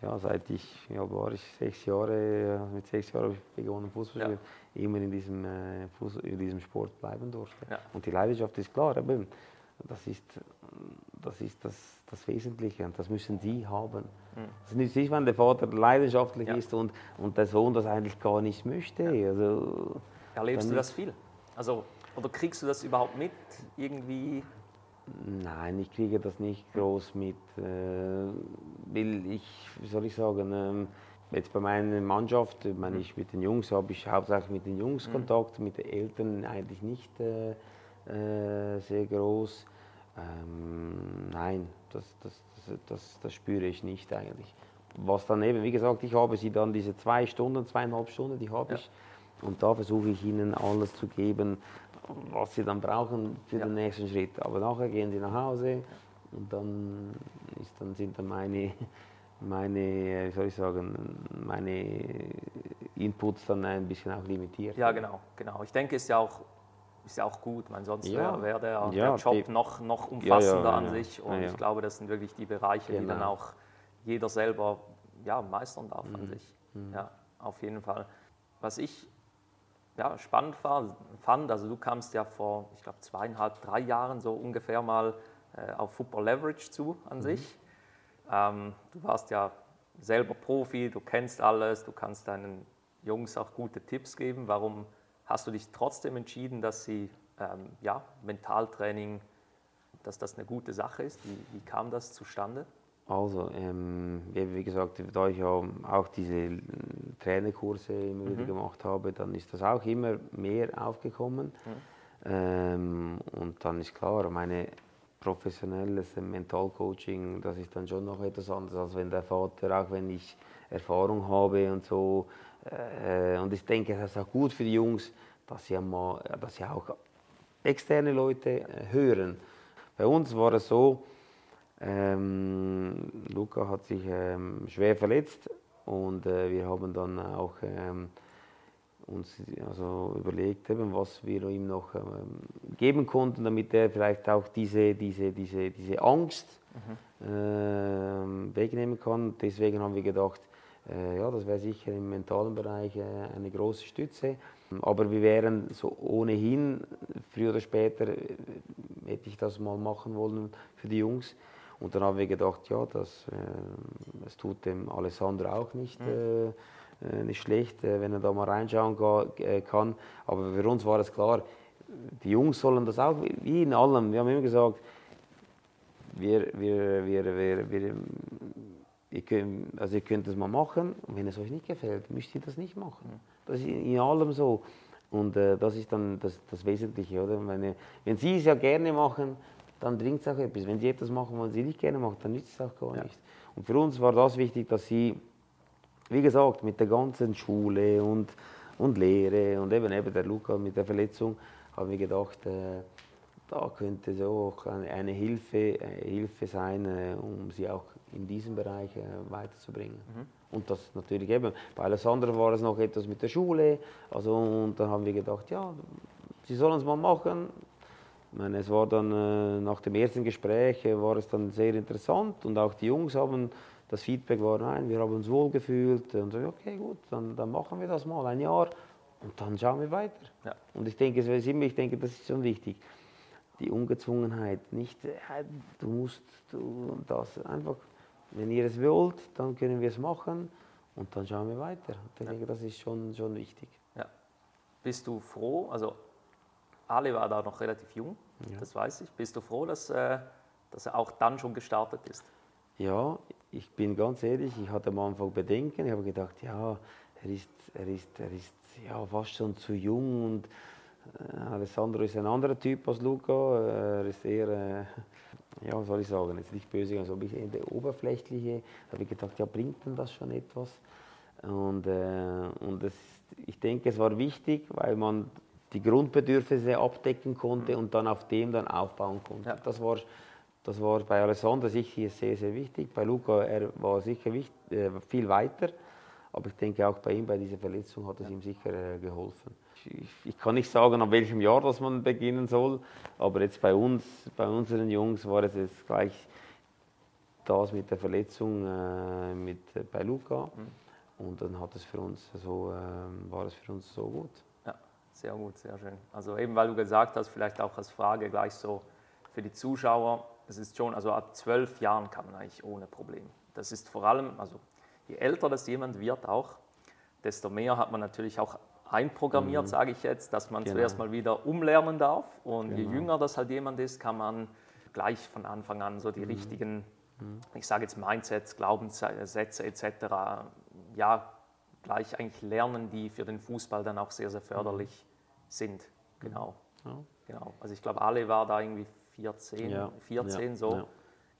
ja, seit ich, ja, war ich sechs Jahre, mit sechs Jahren habe ich begonnen Fußball zu ja. immer in diesem, Fuß, in diesem Sport bleiben durfte. Ja. Und die Leidenschaft ist klar, eben, das ist, das, ist das, das Wesentliche und das müssen sie haben. Mhm. Es ist nicht, wenn der Vater leidenschaftlich ja. ist und, und der Sohn das eigentlich gar nicht möchte. Also,
Erlebst du das viel? Also, oder kriegst du das überhaupt mit irgendwie?
Nein, ich kriege das nicht groß mit. Äh, will ich, wie soll ich sagen, ähm, jetzt bei meiner Mannschaft, meine mhm. ich mit den Jungs, habe ich hauptsächlich mit den Jungs mhm. Kontakt, mit den Eltern eigentlich nicht äh, äh, sehr groß. Ähm, nein, das, das, das das, spüre ich nicht eigentlich. Was dann eben, wie gesagt, ich habe sie dann diese zwei Stunden, zweieinhalb Stunden, die habe ich. Und da versuche ich ihnen alles zu geben, was sie dann brauchen für ja. den nächsten Schritt. Aber nachher gehen sie nach Hause und dann, ist, dann sind dann meine, meine, wie soll ich sagen, meine Inputs dann ein bisschen auch limitiert.
Ja, genau, genau. Ich denke, es ist ja auch ist ja auch gut. Meine, sonst ja. wäre wär der, ja, der, Job die, noch, noch umfassender an sich. Und ich glaube, das sind wirklich die Bereiche, genau. die dann genau. auch jeder selber ja, meistern darf mhm. an sich. Mhm. Ja, auf jeden Fall. Was ich ja, spannend war, fand, also du kamst ja vor, ich glaube, zweieinhalb, drei Jahren so ungefähr mal äh, auf Football Leverage zu an mhm. sich. Ähm, du warst ja selber Profi, du kennst alles, du kannst deinen Jungs auch gute Tipps geben. Warum hast du dich trotzdem entschieden, dass sie ähm, ja, Mentaltraining, dass das eine gute Sache ist? Wie, wie kam das zustande?
Also, ähm, wie gesagt, da ich ja auch diese Trainerkurse immer mhm. wieder gemacht habe, dann ist das auch immer mehr aufgekommen. Mhm. Ähm, und dann ist klar, meine professionelles Mentalcoaching, das ist dann schon noch etwas anderes, als wenn der Vater, auch wenn ich Erfahrung habe und so. Äh, und ich denke, das ist auch gut für die Jungs, dass sie, mal, dass sie auch externe Leute äh, hören. Bei uns war es so, ähm, Luca hat sich ähm, schwer verletzt und äh, wir haben dann auch ähm, uns also überlegt, eben, was wir ihm noch ähm, geben konnten, damit er vielleicht auch diese, diese, diese, diese Angst mhm. wegnehmen kann. Deswegen haben wir gedacht, äh, ja, das wäre sicher im mentalen Bereich äh, eine große Stütze. Aber wir wären so ohnehin, früher oder später, hätte ich das mal machen wollen für die Jungs. Und dann haben wir gedacht, ja, das, äh, das tut dem Alessandro auch nicht, mhm. äh, nicht schlecht, äh, wenn er da mal reinschauen kann. Aber für uns war es klar, die Jungs sollen das auch, wie in allem. Wir haben immer gesagt, wir, wir, wir, wir, wir ihr könnt, also ihr könnt das mal machen und wenn es euch nicht gefällt, müsst ihr das nicht machen. Das ist in allem so. Und äh, das ist dann das, das Wesentliche, oder? Wenn, wenn Sie es ja gerne machen, dann bringt es auch etwas. Wenn Sie etwas machen, was Sie nicht gerne machen, dann nützt es auch gar ja. nichts. Und für uns war das wichtig, dass Sie, wie gesagt, mit der ganzen Schule und, und Lehre und eben, eben der Luca mit der Verletzung, haben wir gedacht, äh, da könnte so auch eine, eine Hilfe, äh, Hilfe sein, äh, um sie auch in diesem Bereich äh, weiterzubringen. Mhm. Und das natürlich eben, bei Alessandro war es noch etwas mit der Schule, also und dann haben wir gedacht, ja, sie sollen es mal machen, ich meine, es war dann äh, nach dem ersten Gespräch äh, war es dann sehr interessant und auch die Jungs haben das Feedback war, nein, wir haben uns wohl gefühlt und so, okay, gut, dann, dann machen wir das mal ein Jahr und dann schauen wir weiter. Ja. Und ich denke, es ist immer, ich denke, das ist schon wichtig. Die Ungezwungenheit, nicht, äh, du musst du das einfach, wenn ihr es wollt, dann können wir es machen und dann schauen wir weiter. Ich denke, das ist schon, schon wichtig.
Ja. Bist du froh, also Ali war da noch relativ jung, ja. das weiß ich. Bist du froh, dass, äh, dass er auch dann schon gestartet ist?
Ja, ich bin ganz ehrlich, ich hatte am Anfang Bedenken. Ich habe gedacht, ja, er ist, er ist, er ist ja, fast schon zu jung und äh, Alessandro ist ein anderer Typ als Luca. Er ist eher, äh, ja, was soll ich sagen, jetzt nicht böse, also ein bisschen der oberflächliche. Da habe ich gedacht, ja, bringt denn das schon etwas? Und, äh, und das, ich denke, es war wichtig, weil man die Grundbedürfnisse abdecken konnte und dann auf dem dann aufbauen konnte. Ja. Das, war, das war bei Alessandro sicher sehr, sehr wichtig. Bei Luca, er war sicher wichtig, äh, viel weiter, aber ich denke auch bei ihm, bei dieser Verletzung hat es ja. ihm sicher äh, geholfen. Ich, ich, kann nicht sagen, ab welchem Jahr das man beginnen soll, aber jetzt bei uns, bei unseren Jungs war es jetzt gleich das mit der Verletzung äh, mit, äh, bei Luca. Mhm. Und dann hat es für uns so, ähm, war es für uns so gut.
Sehr gut, sehr schön. Also eben, weil du gesagt hast, vielleicht auch als Frage gleich so für die Zuschauer, es ist schon, also ab zwölf Jahren kann man eigentlich ohne Problem. Das ist vor allem, also je älter das jemand wird auch, desto mehr hat man natürlich auch einprogrammiert, mhm. sage ich jetzt, dass man genau. zuerst mal wieder umlernen darf. Und genau. je jünger das halt jemand ist, kann man gleich von Anfang an so die mhm. richtigen, mhm. ich sage jetzt Mindsets, Glaubenssätze etc. ja gleich eigentlich lernen, die für den Fußball dann auch sehr, sehr förderlich sind. Genau. Ja. genau. Also ich glaube, alle war da irgendwie 14, ja. 14 ja. so.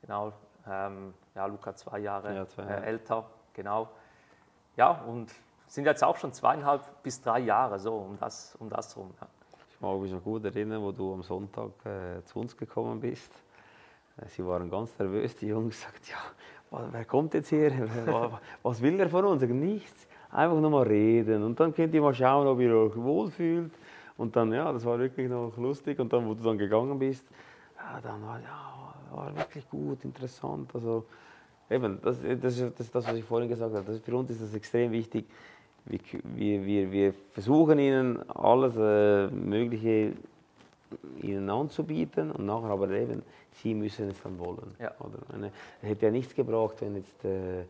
Genau. Ähm, ja, Luca zwei Jahre,
Ja, zwei Jahre.
Äh, älter, genau. Ja, und sind jetzt auch schon zweieinhalb bis drei Jahre so um das, um das rum. Ja.
Ich mag mich noch gut erinnern, wo du am Sonntag äh, zu uns gekommen bist. Äh, Sie waren ganz nervös, die Jungs sagten, ja, wer kommt jetzt hier? Wa- Was will er von uns? Sag, nichts, einfach nur mal reden und dann könnt ihr mal schauen, ob ihr euch wohlfühlt. Und dann, ja, das war wirklich noch lustig. Und dann, wo du dann gegangen bist, ja, dann war, ja, war wirklich gut, interessant. Also, eben, das, das, das das, was ich vorhin gesagt habe. Das, für uns ist das extrem wichtig. Wir, wir, wir, versuchen ihnen alles äh, Mögliche ihnen anzubieten und nachher aber eben, sie müssen es dann wollen.
Ja.
Oder? Es hätte ja nichts gebraucht, wenn jetzt, äh,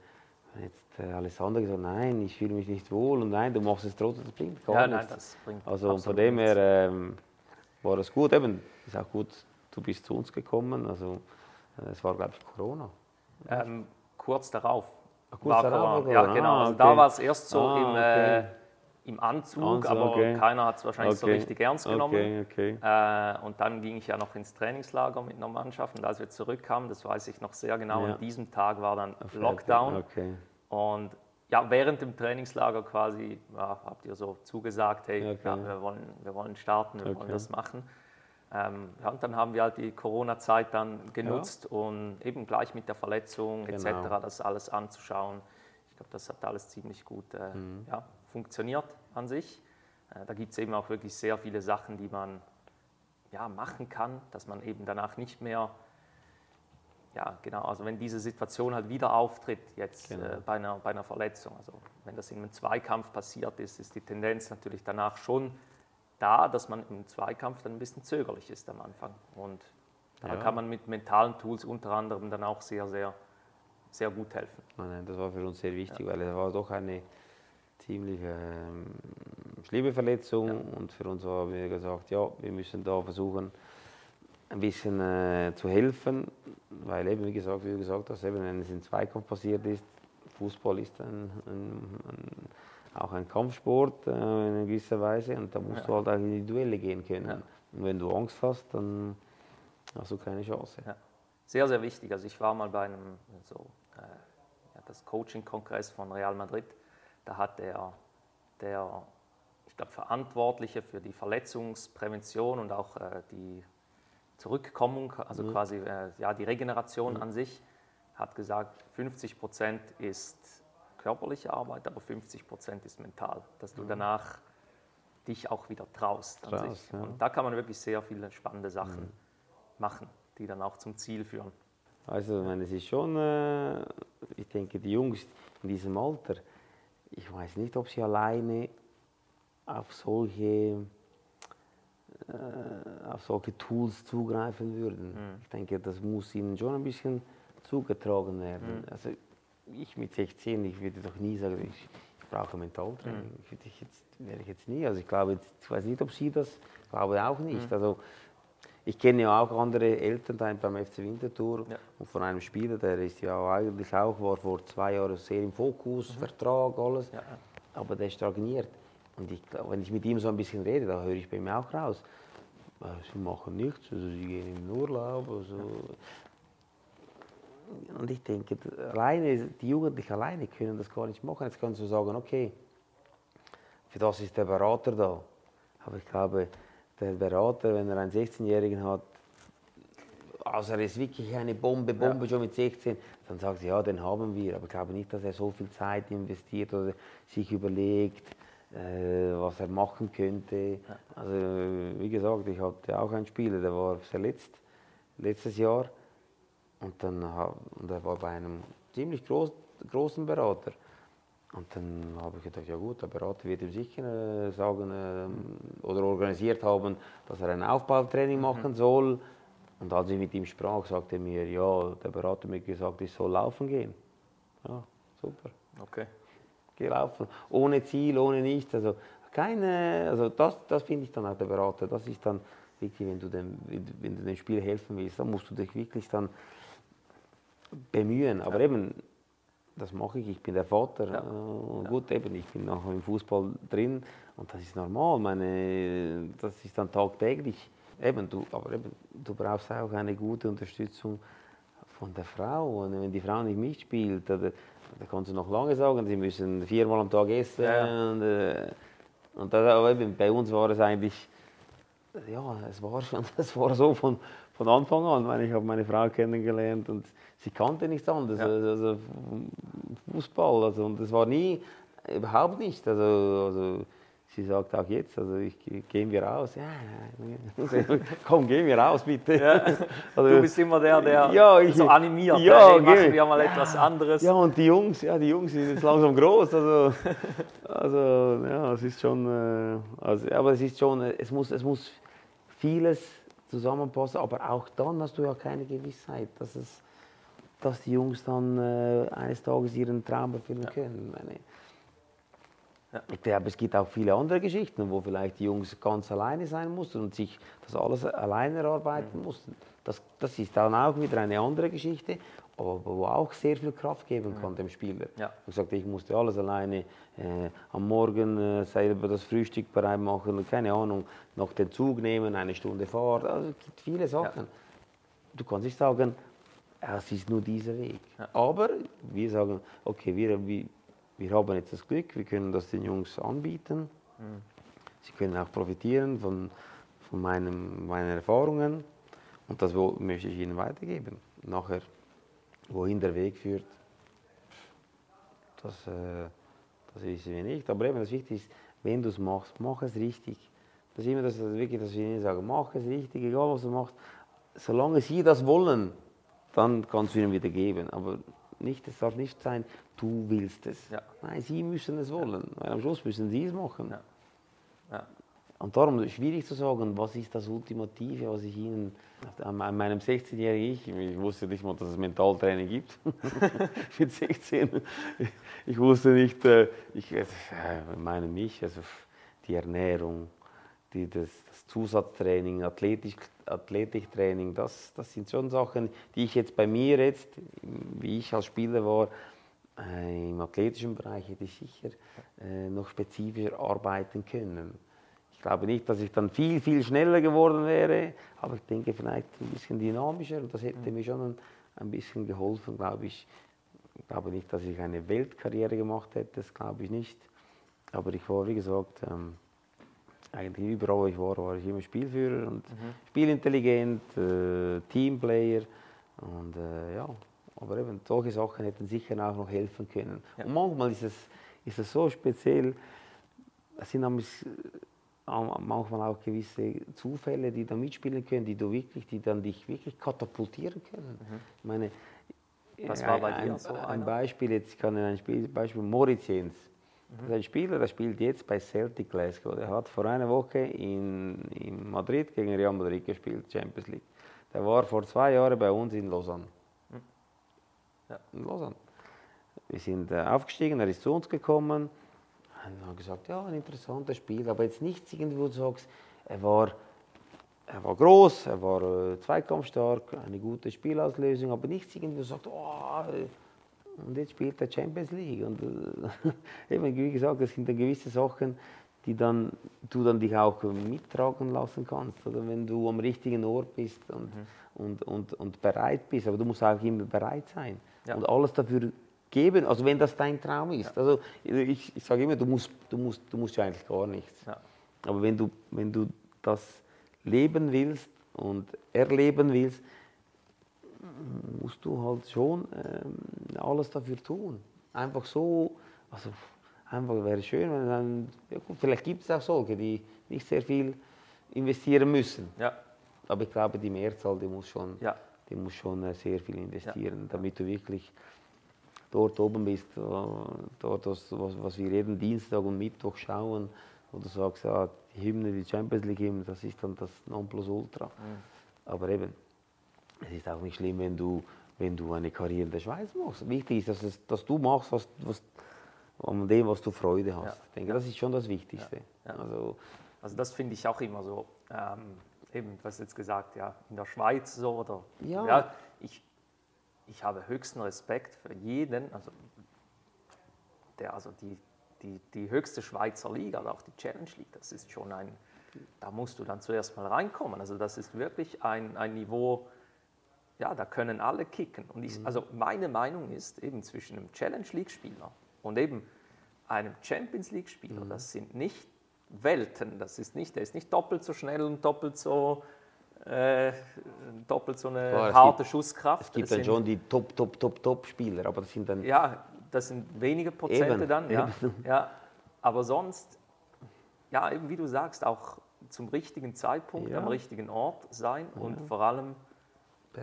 wenn jetzt äh, Alessandro gesagt hat, nein, ich fühle mich nicht wohl und nein, du machst es trotzdem, das bringt gar
ja,
nichts.
nein, das bringt
also von dem her ähm, war das gut. Eben, ist auch gut, du bist zu uns gekommen. Also äh, es war, glaube ich, Corona.
Ähm, kurz darauf.
Ach, kurz war
Ja, genau.
Ah,
Also
okay.
da war es erst so
Ah,
im,
okay.
äh, im Anzug,
Anzug,
aber
okay.
keiner hat es wahrscheinlich so richtig ernst genommen. Äh, und dann ging ich ja noch ins Trainingslager mit einer Mannschaft. Und als wir zurückkamen, das weiß ich noch sehr genau,
Ja.
an diesem Tag war dann
Auf
Lockdown. Und ja, während dem Trainingslager quasi ja, habt ihr so zugesagt, hey, ja, wir, wollen, wir wollen starten, wir wollen das machen. Ähm, ja, und dann haben wir halt die Corona-Zeit dann genutzt, um eben gleich mit der Verletzung
Genau.
etc. das alles anzuschauen. Ich glaube, das hat alles ziemlich gut äh,
Mhm.
ja, funktioniert an sich. Äh, da gibt es eben auch wirklich sehr viele Sachen, die man ja, machen kann, dass man eben danach nicht mehr ja, genau. Also wenn diese Situation halt wieder auftritt, jetzt
Genau.
äh, bei, einer, bei einer Verletzung, also wenn das in einem Zweikampf passiert ist, ist die Tendenz natürlich danach schon da, dass man im Zweikampf dann ein bisschen zögerlich ist am Anfang. Und da
Ja.
kann man mit mentalen Tools unter anderem dann auch sehr, sehr, sehr gut helfen.
Nein, nein, das war für uns sehr wichtig, weil es war doch eine ziemlich ähm, schlimme Verletzung und für uns haben wir gesagt, ja, wir müssen da versuchen, ein bisschen äh, zu helfen, weil eben, wie gesagt, wie gesagt hast, eben, wenn es in Zweikampf passiert ist, Fußball ist ein, ein, ein, auch ein Kampfsport äh, in gewisser Weise und da musst
Ja.
du halt auch in die Duelle gehen können.
Ja.
Und wenn du Angst hast, dann hast du keine Chance.
Ja. Sehr, sehr wichtig. Also ich war mal bei einem so, äh, das Coaching-Kongress von Real Madrid. Da hat der, der ich glaube, Verantwortliche für die Verletzungsprävention und auch äh, die Zurückkommung, also quasi äh, ja, die Regeneration an sich, hat gesagt, 50 Prozent ist körperliche Arbeit, aber 50 Prozent ist mental. Dass du danach dich auch wieder traust
Traust, ja.
Und da kann man wirklich sehr viele spannende Sachen machen, die dann auch zum Ziel führen.
Also, ich meine, es ist schon, äh, ich denke, die Jungs in diesem Alter, ich weiß nicht, ob sie alleine auf solche, äh, auf solche Tools zugreifen würden. Ich denke, das muss ihnen schon ein bisschen zugetragen werden. Also, ich mit 16, ich würde doch nie sagen, ich, ich brauche Mentaltraining. Ich würde ich jetzt, wäre ich jetzt nie. Also, ich glaube, jetzt, ich weiß nicht, ob sie das, ich glaube auch nicht. Also, ich kenne ja auch andere Elternteile beim FC Winterthur
Ja.
und von einem Spieler, der ist ja eigentlich auch, war vor zwei Jahren sehr im Fokus, Vertrag, alles,
Ja,
aber der stagniert. Und ich wenn ich mit ihm so ein bisschen rede, da höre ich bei ihm auch raus, äh, sie machen nichts, also sie gehen in den Urlaub. Also. Und ich denke, alleine, die Jugendlichen alleine können das gar nicht machen. Jetzt kannst du sagen, okay, für das ist der Berater da. Aber ich glaube, der Berater, wenn er einen 16-Jährigen hat, also er ist wirklich eine Bombe, Bombe schon mit 16, dann sagt er, ja, den haben wir. Aber ich glaube nicht, dass er so viel Zeit investiert oder sich überlegt, äh, was er machen könnte. Also wie gesagt, ich hatte auch einen Spieler, der war verletzt letztes Jahr und dann und er war bei einem ziemlich groß, großen Berater. Und dann habe ich gedacht, ja gut, der Berater wird ihm sicher äh, sagen ähm, oder organisiert haben, dass er ein Aufbautraining machen soll. Und als ich mit ihm sprach, sagte er mir, ja, der Berater hat mir gesagt, ich soll laufen gehen. Ja, super,
Okay.
geh laufen. Ohne Ziel, ohne nichts. Also, keine, also das, das finde ich dann auch der Berater. Das ist dann wirklich, wenn du, dem, wenn du- dem Spieler helfen willst, dann musst du dich wirklich dann bemühen. Aber eben, das mache ich, ich bin der Vater.
Ja.
äh, gut, eben, ich bin nachher im Fußball drin und das ist normal. Meine, das ist dann tagtäglich. Eben, du, aber eben, du brauchst auch eine gute Unterstützung von der Frau. Und wenn die Frau nicht mitspielt, da, da kannst du noch lange sagen, sie müssen viermal am Tag essen. Ja. Und, äh, und das, aber bei uns war es eigentlich, ja, es war schon, es war so von, von Anfang an. Ich habe meine Frau kennengelernt und sie kannte nichts anderes. Ja. Also, also Fußball. Also, und es war nie, überhaupt nicht. Also, also sie sagt auch jetzt, also ich, gehen wir raus. Ja, komm, gehen wir raus, bitte. Ja.
Also, du bist immer der, der ja, ich, so animiert. Ja, hey, machen wir mal etwas anderes.
Ja, und die Jungs, ja, die Jungs sind jetzt langsam groß. Also, also ja, es ist schon, äh, also, aber es ist schon, es muss, es muss vieles zusammenpassen, aber auch dann hast du ja keine Gewissheit, dass es dass die Jungs dann äh, eines Tages ihren Traum erfüllen ja. können. Ja. Ich glaube, es gibt auch viele andere Geschichten, wo vielleicht die Jungs ganz alleine sein mussten und sich das alles alleine erarbeiten mhm. mussten. Das, das ist dann auch wieder eine andere Geschichte, aber wo auch sehr viel Kraft geben kann mhm. dem Spieler. Ja. Ich sagte, ich musste alles alleine äh, am Morgen äh, selber das Frühstück bereit machen, keine Ahnung, noch den Zug nehmen, eine Stunde Fahrt. Also es gibt viele Sachen. Ja. Du kannst nicht sagen, es ist nur dieser Weg. Aber wir sagen, okay, wir, wir wir haben jetzt das Glück, wir können das den Jungs anbieten. Mhm. Sie können auch profitieren von, von meinem, meinen Erfahrungen und das möchte ich ihnen weitergeben. Nachher, wohin der Weg führt, das, äh, das wissen wir nicht. Aber eben das Wichtige ist, wenn du es machst, mach es richtig. Das ist immer das, wirklich, dass wir ihnen sagen, mach es richtig, egal was du machst. Solange sie das wollen, dann kannst du ihnen wieder geben. Aber nicht, es darf nicht sein, du willst es. Ja. Nein, sie müssen es wollen, ja. weil am Schluss müssen sie es machen. Ja. Und darum ist es schwierig zu sagen, was ist das Ultimative, was ich Ihnen an meinem 16-jährigen Ich, ich wusste nicht mal, dass es Mentaltraining gibt. Mit 16. Ich wusste nicht, äh, ich äh, meine mich, also die Ernährung, die, das, das Zusatztraining, Athletik, Athletiktraining, das, das sind schon Sachen, die ich jetzt bei mir jetzt, wie ich als Spieler war, äh, im athletischen Bereich hätte ich sicher äh, noch spezifischer arbeiten können. Ich glaube nicht, dass ich dann viel, viel schneller geworden wäre, aber ich denke vielleicht ein bisschen dynamischer und das hätte mir schon ein, ein bisschen geholfen, glaube ich. Ich glaube nicht, dass ich eine Weltkarriere gemacht hätte, das glaube ich nicht. Aber ich war, wie gesagt, ähm, eigentlich überall, wo ich war, war ich immer Spielführer und mhm. spielintelligent, äh, Teamplayer und äh, ja, aber eben solche Sachen hätten sicher auch noch helfen können. Ja. Und manchmal ist es, ist es so speziell, es sind manchmal auch gewisse Zufälle, die da mitspielen können, die du wirklich, die dann dich wirklich katapultieren können. Mhm. Ich meine,
Was war bei dir
ein, so? Ein Beispiel, jetzt kann ich ein Beispiel Moritz Jens. Das ist ein Spieler, der spielt jetzt bei Celtic Glasgow. Der hat vor einer Woche in, in Madrid gegen Real Madrid gespielt, Champions League. Der war vor zwei Jahren bei uns in Lausanne. Hm. Ja. In Lausanne. Wir sind äh, aufgestiegen, er ist zu uns gekommen und haben gesagt, ja, ein interessantes Spiel, aber jetzt nichts wo du sagst, er war, er war groß, er war äh, zweikampfstark, eine gute Spielauslösung, aber nichts wo du sagst, oh, und jetzt spielt er Champions League. Und äh, eben, wie gesagt, das sind dann gewisse Sachen, die dann, du dann dich auch mittragen lassen kannst. Oder wenn du am richtigen Ort bist und, mhm. und, und, und bereit bist. Aber du musst auch immer bereit sein ja. und alles dafür geben, also wenn das dein Traum ist. Ja. Also ich, ich sage immer, du musst, du, musst, du musst ja eigentlich gar nichts. Ja. Aber wenn du, wenn du das leben willst und erleben willst, musst du halt schon ähm, alles dafür tun. Einfach so, also einfach wäre schön, wenn dann, ja gut, vielleicht gibt es auch solche, die nicht sehr viel investieren müssen. Ja. Aber ich glaube, die Mehrzahl, die muss schon, ja. die muss schon äh, sehr viel investieren, ja. damit du wirklich dort oben bist, dort, was, was wir jeden Dienstag und Mittwoch schauen, wo du sagst, ja, die Hymne, die Champions League Hymne, das ist dann das Nonplusultra. Mhm. Aber eben, es ist auch nicht schlimm, wenn du, wenn du eine Karriere in der Schweiz machst. Wichtig ist, dass, es, dass du machst, was, was, an dem, was du Freude hast. Ja. Ich denke, das ist schon das Wichtigste. Ja. Ja.
Also, also das finde ich auch immer so. Ähm, eben, hast jetzt gesagt, ja, in der Schweiz so oder. Ja. ich, ich habe höchsten Respekt für jeden, also der, also die, die, die höchste Schweizer Liga, also auch die Challenge League, das ist schon ein, da musst du dann zuerst mal reinkommen. Also das ist wirklich ein, ein Niveau, ja, da können alle kicken. Und ich, also meine Meinung ist eben zwischen einem Challenge League-Spieler und eben einem Champions League-Spieler, das sind nicht Welten. Das ist nicht, der ist nicht doppelt so schnell und doppelt so, äh, doppelt so eine
es
harte
gibt-
Schusskraft.
Es gibt
Das
dann
sind-
schon die Top, Top, Top, Top-Spieler, aber das sind dann
ja, das sind wenige Prozente
Eben,
dann, ja.
eben.
ja. Aber sonst, ja, eben wie du sagst, auch zum richtigen Zeitpunkt,
Ja.
am richtigen Ort sein und vor allem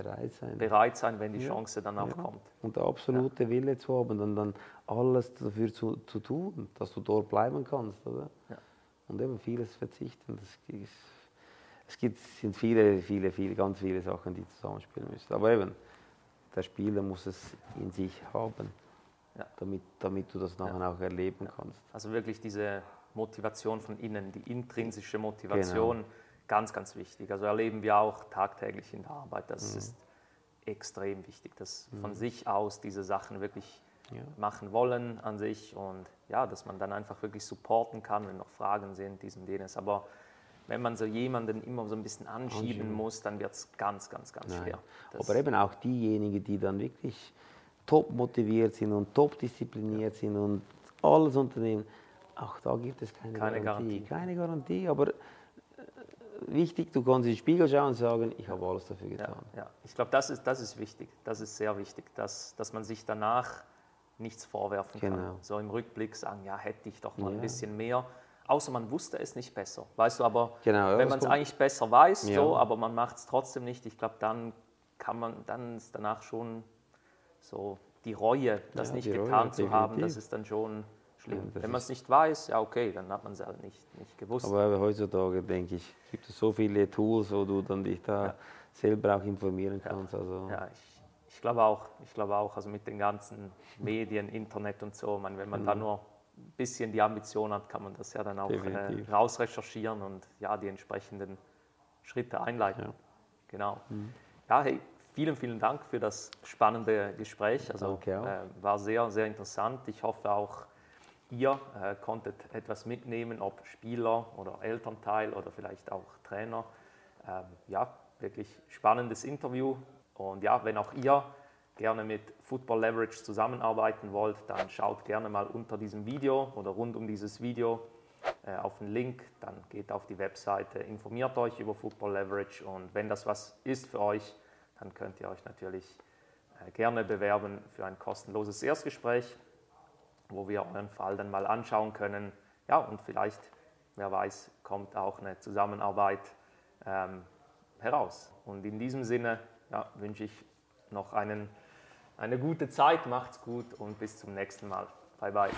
bereit sein.
bereit sein, wenn die
Ja.
Chance dann auch
Ja.
kommt.
Und der absolute Wille zu haben und dann alles dafür zu, zu tun, dass du dort bleiben kannst. Oder?
Ja.
Und eben vieles verzichten. Ist, es gibt, sind viele, viele, viele, ganz viele Sachen, die zusammenspielen müssen. Aber eben, der Spieler muss es in sich haben,
Ja.
damit, damit du das nachher auch erleben kannst.
Also wirklich diese Motivation von innen, die intrinsische Motivation, ganz, ganz wichtig. Also erleben wir auch tagtäglich in der Arbeit. Das ist extrem wichtig, dass von sich aus diese Sachen wirklich
Ja.
machen wollen an sich und ja, dass man dann einfach wirklich supporten kann, wenn noch Fragen sind, dies und jenes. Aber wenn man so jemanden immer so ein bisschen anschieben,
Anschieben.
muss, dann wird es ganz, ganz, ganz
Nein.
schwer. Das-
Aber eben auch diejenigen, die dann wirklich top motiviert sind und top diszipliniert sind und alles unternehmen, auch da gibt es keine,
Keine
Garantie.
Garantie.
Keine Garantie, aber wichtig, du kannst in den Spiegel schauen und sagen, ich habe alles dafür
Ja,
getan.
ja. ich glaube, das ist, das ist wichtig. Das ist sehr wichtig, dass, dass man sich danach nichts vorwerfen kann.
Genau.
So im Rückblick sagen, ja, hätte ich doch mal ein
Ja.
bisschen mehr. Außer man wusste es nicht besser. Weißt du, aber
Genau, ja,
wenn man es eigentlich besser weiß,
Ja.
so, aber man macht es trotzdem nicht, ich glaube, dann kann man, dann ist danach schon so die Reue, das
Ja,
nicht
die Reue,
getan zu haben, das ist dann schon schlimm.
Ja,
wenn man es nicht weiß, ja okay, dann hat man es halt nicht, nicht gewusst.
Aber heutzutage, denke ich, gibt es so viele Tools, wo du dann dich da
Ja.
selber auch informieren kannst. Also,
Ja, ich, ich glaube auch. Ich glaube auch, also mit den ganzen Medien, Internet und so, man, wenn man da nur ein bisschen die Ambition hat, kann man das ja dann auch äh, rausrecherchieren und ja, die entsprechenden Schritte einleiten.
Ja.
Genau. Ja, hey, vielen, vielen Dank für das spannende Gespräch. Also
Danke
äh, war sehr, sehr interessant. Ich hoffe auch, ihr äh, konntet etwas mitnehmen, ob Spieler oder Elternteil oder vielleicht auch Trainer. Ähm, ja, wirklich spannendes Interview. Und ja, wenn auch ihr gerne mit Football Leverage zusammenarbeiten wollt, dann schaut gerne mal unter diesem Video oder rund um dieses Video äh, auf den Link, dann geht auf die Webseite, informiert euch über Football Leverage und wenn das was ist für euch, dann könnt ihr euch natürlich äh, gerne bewerben für ein kostenloses Erstgespräch, wo wir euren Fall dann mal anschauen können. Ja, und vielleicht, wer weiß, kommt auch eine Zusammenarbeit ähm, heraus. Und in diesem Sinne ja, wünsche ich noch einen, eine gute Zeit, macht's gut und bis zum nächsten Mal. Bye bye.